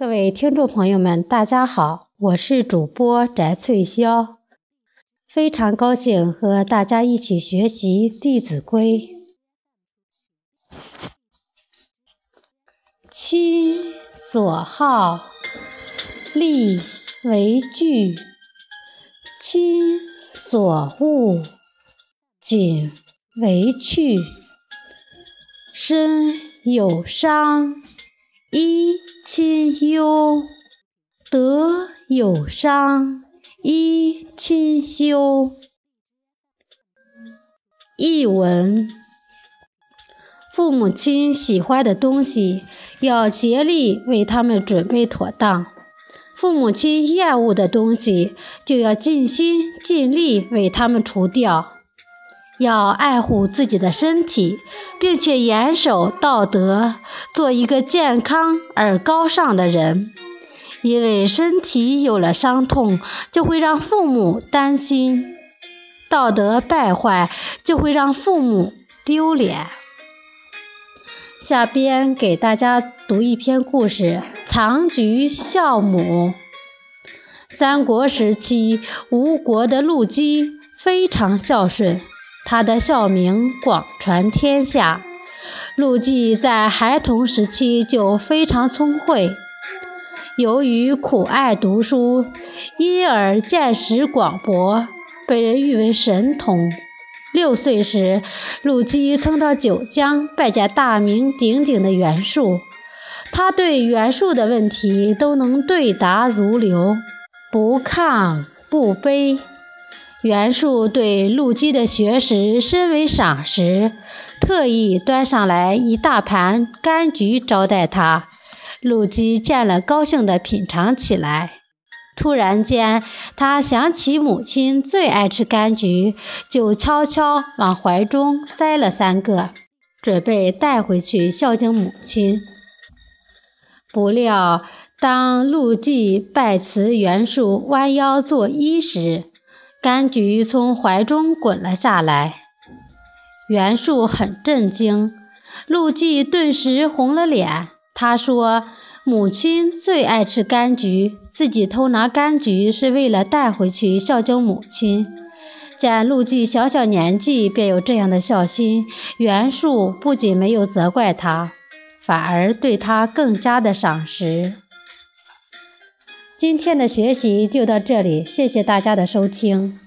各位听众朋友们，大家好，我是主播翟翠霄，非常高兴和大家一起学习《弟子规》。亲所好，力为具；亲所恶，谨为去。身有伤。一亲忧，德有伤；一亲修。译文：父母亲喜欢的东西，要竭力为他们准备妥当；父母亲厌恶的东西，就要尽心尽力为他们除掉。要爱护自己的身体，并且严守道德，做一个健康而高尚的人。因为身体有了伤痛，就会让父母担心；道德败坏，就会让父母丢脸。下边给大家读一篇故事：藏菊孝母。三国时期，吴国的陆机非常孝顺。他的孝名广传天下。陆绩在孩童时期就非常聪慧，由于苦爱读书，因而见识广博，被人誉为神童。六岁时，陆绩曾到九江拜见大名鼎鼎的袁术，他对袁术的问题都能对答如流，不亢不卑。袁术对陆机的学识深为赏识，特意端上来一大盘柑橘招待他。陆机见了，高兴地品尝起来。突然间，他想起母亲最爱吃柑橘，就悄悄往怀中塞了三个，准备带回去孝敬母亲。不料，当陆绩拜辞袁术，弯腰作揖时，柑橘从怀中滚了下来，袁术很震惊，陆绩顿时红了脸。他说：“母亲最爱吃柑橘，自己偷拿柑橘是为了带回去孝敬母亲。”见陆绩小小年纪便有这样的孝心，袁术不仅没有责怪他，反而对他更加的赏识。今天的学习就到这里，谢谢大家的收听。